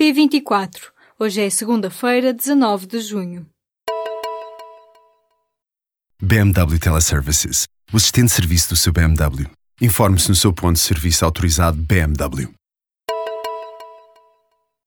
P24. Hoje é segunda-feira, 19 de junho. BMW Teleservices. O assistente de serviço do seu BMW. Informe-se no seu ponto de serviço autorizado BMW.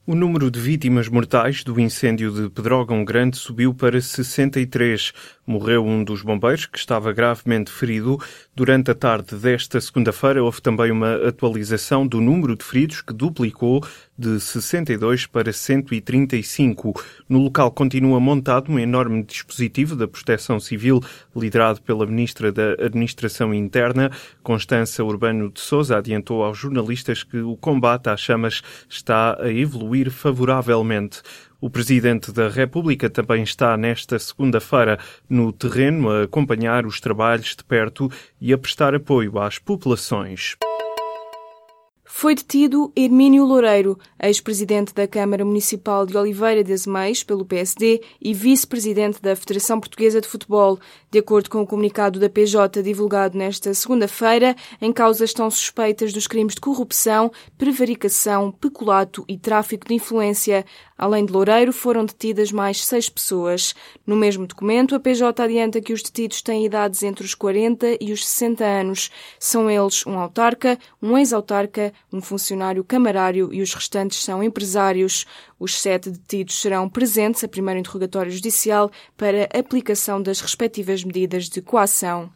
O número de vítimas mortais do incêndio de Pedrógão Grande subiu para 63. Morreu um dos bombeiros, que estava gravemente ferido. Durante a tarde desta segunda-feira, houve também uma atualização do número de feridos, que duplicou de 62 para 135. No local continua montado um enorme dispositivo da Proteção Civil, liderado pela Ministra da Administração Interna. Constança Urbano de Souza adiantou aos jornalistas que o combate às chamas está a evoluir favoravelmente. O Presidente da República também está nesta segunda-feira no terreno a acompanhar os trabalhos de perto e a prestar apoio às populações. Foi detido Hermínio Loureiro, ex-presidente da Câmara Municipal de Oliveira de Azeméis, pelo PSD, e vice-presidente da Federação Portuguesa de Futebol. De acordo com o comunicado da PJ divulgado nesta segunda-feira, em causa estão suspeitas dos crimes de corrupção, prevaricação, peculato e tráfico de influência. Além de Loureiro, foram detidas mais seis pessoas. No mesmo documento, a PJ adianta que os detidos têm idades entre os 40 e os 60 anos. São eles um autarca, um ex-autarca, um funcionário camarário e os restantes são empresários. Os sete detidos serão presentes a primeiro interrogatório judicial para aplicação das respectivas medidas de coação.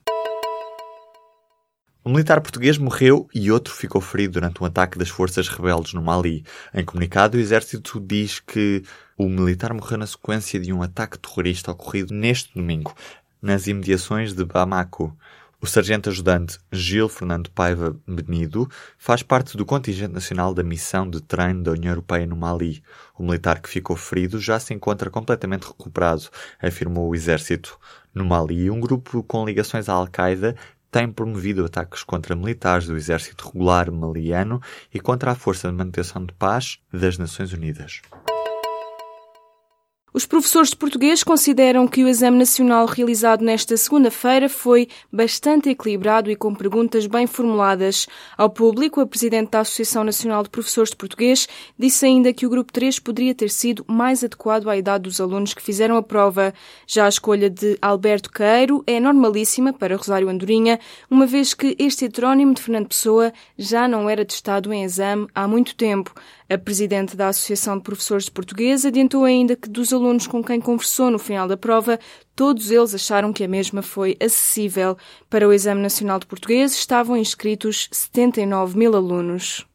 Um militar português morreu e outro ficou ferido durante um ataque das forças rebeldes no Mali. Em comunicado, o exército diz que o militar morreu na sequência de um ataque terrorista ocorrido neste domingo, nas imediações de Bamako. O sargento ajudante Gil Fernando Paiva Benido faz parte do contingente nacional da missão de treino da União Europeia no Mali. O militar que ficou ferido já se encontra completamente recuperado, afirmou o exército. No Mali, um grupo com ligações à Al-Qaeda tem promovido ataques contra militares do exército regular maliano e contra a Força de Manutenção de Paz das Nações Unidas. Os professores de português consideram que o exame nacional realizado nesta segunda-feira foi bastante equilibrado e com perguntas bem formuladas. Ao público, a presidente da Associação Nacional de Professores de Português disse ainda que o grupo 3 poderia ter sido mais adequado à idade dos alunos que fizeram a prova. Já a escolha de Alberto Queiro é normalíssima para Rosário Andorinha, uma vez que este heterónimo de Fernando Pessoa já não era testado em exame há muito tempo. A presidente da Associação de Professores de Português adiantou ainda que dos alunos com quem conversou no final da prova, todos eles acharam que a mesma foi acessível. Para o Exame Nacional de Português estavam inscritos 79 mil alunos.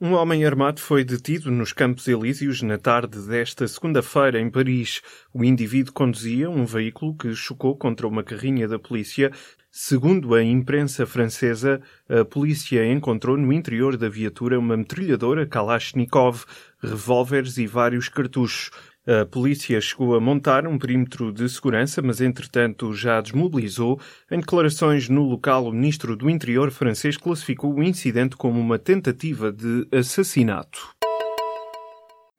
Um homem armado foi detido nos Campos Elíseos na tarde desta segunda-feira em Paris. O indivíduo conduzia um veículo que chocou contra uma carrinha da polícia Segundo a imprensa francesa, a polícia encontrou no interior da viatura uma metralhadora Kalashnikov, revólveres e vários cartuchos. A polícia chegou a montar um perímetro de segurança, mas entretanto já desmobilizou. Em declarações no local, o ministro do Interior francês classificou o incidente como uma tentativa de assassinato.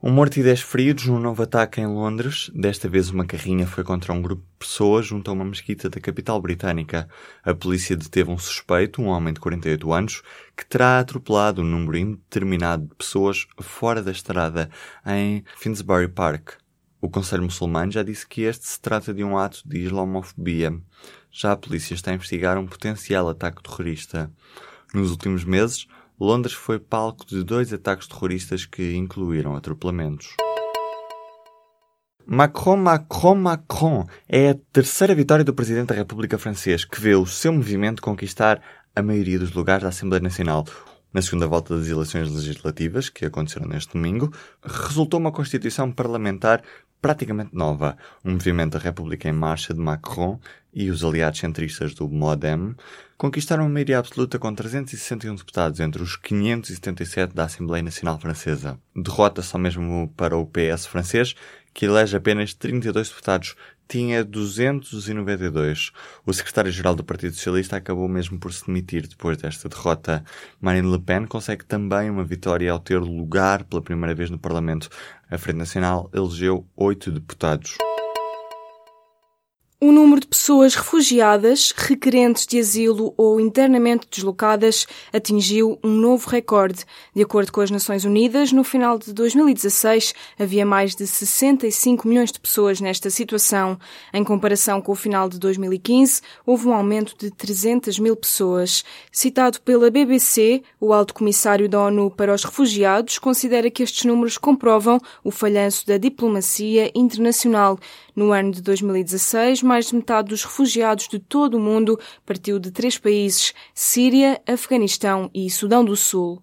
Um morto e dez feridos num novo ataque em Londres. Desta vez uma carrinha foi contra um grupo de pessoas junto a uma mesquita da capital britânica. A polícia deteve um suspeito, um homem de 48 anos, que terá atropelado um número indeterminado de pessoas fora da estrada em Finsbury Park. O Conselho Muçulmano já disse que este se trata de um ato de islamofobia. Já a polícia está a investigar um potencial ataque terrorista. Nos últimos meses, Londres foi palco de dois ataques terroristas que incluíram atropelamentos. Macron, Macron, Macron é a terceira vitória do Presidente da República Francês, que vê o seu movimento conquistar a maioria dos lugares da Assembleia Nacional. Na segunda volta das eleições legislativas, que aconteceram neste domingo, resultou uma constituição parlamentar praticamente nova. Um movimento da República em Marcha de Macron e os aliados centristas do MoDem conquistaram a maioria absoluta com 361 deputados entre os 577 da Assembleia Nacional Francesa. Derrota só mesmo para o PS francês, que elege apenas 32 deputados, tinha 292. O secretário-geral do Partido Socialista acabou mesmo por se demitir depois desta derrota. Marine Le Pen consegue também uma vitória ao ter lugar pela primeira vez no Parlamento. A Frente Nacional elegeu oito deputados. O número de pessoas refugiadas, requerentes de asilo ou internamente deslocadas atingiu um novo recorde. De acordo com as Nações Unidas, no final de 2016 havia mais de 65 milhões de pessoas nesta situação. Em comparação com o final de 2015, houve um aumento de 300 mil pessoas. Citado pela BBC, o Alto Comissário da ONU para os Refugiados considera que estes números comprovam o falhanço da diplomacia internacional. No ano de 2016, mais de metade dos refugiados de todo o mundo partiu de três países: Síria, Afeganistão e Sudão do Sul.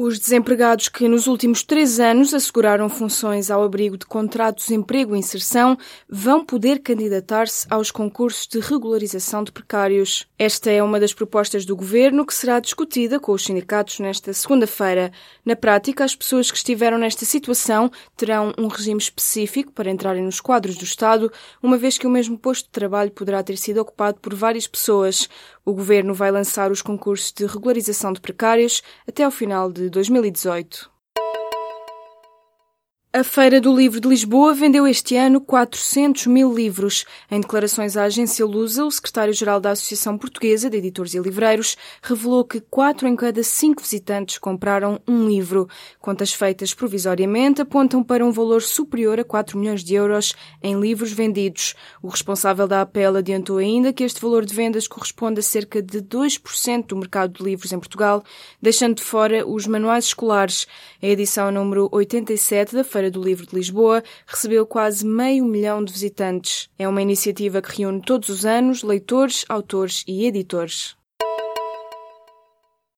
Os desempregados que nos últimos três anos asseguraram funções ao abrigo de contratos de emprego e inserção vão poder candidatar-se aos concursos de regularização de precários. Esta é uma das propostas do governo que será discutida com os sindicatos nesta segunda-feira. Na prática, as pessoas que estiveram nesta situação terão um regime específico para entrarem nos quadros do Estado, uma vez que o mesmo posto de trabalho poderá ter sido ocupado por várias pessoas. O governo vai lançar os concursos de regularização de precários até ao final de 2018. A Feira do Livro de Lisboa vendeu este ano 400 mil livros. Em declarações à agência Lusa, o secretário-geral da Associação Portuguesa de Editores e Livreiros revelou que quatro em cada cinco visitantes compraram um livro. Contas feitas provisoriamente apontam para um valor superior a 4 milhões de euros em livros vendidos. O responsável da APEL adiantou ainda que este valor de vendas corresponde a cerca de 2% do mercado de livros em Portugal, deixando de fora os manuais escolares. A edição número 87 da Feira Feira do Livro de Lisboa recebeu quase meio milhão de visitantes. É uma iniciativa que reúne todos os anos leitores, autores e editores.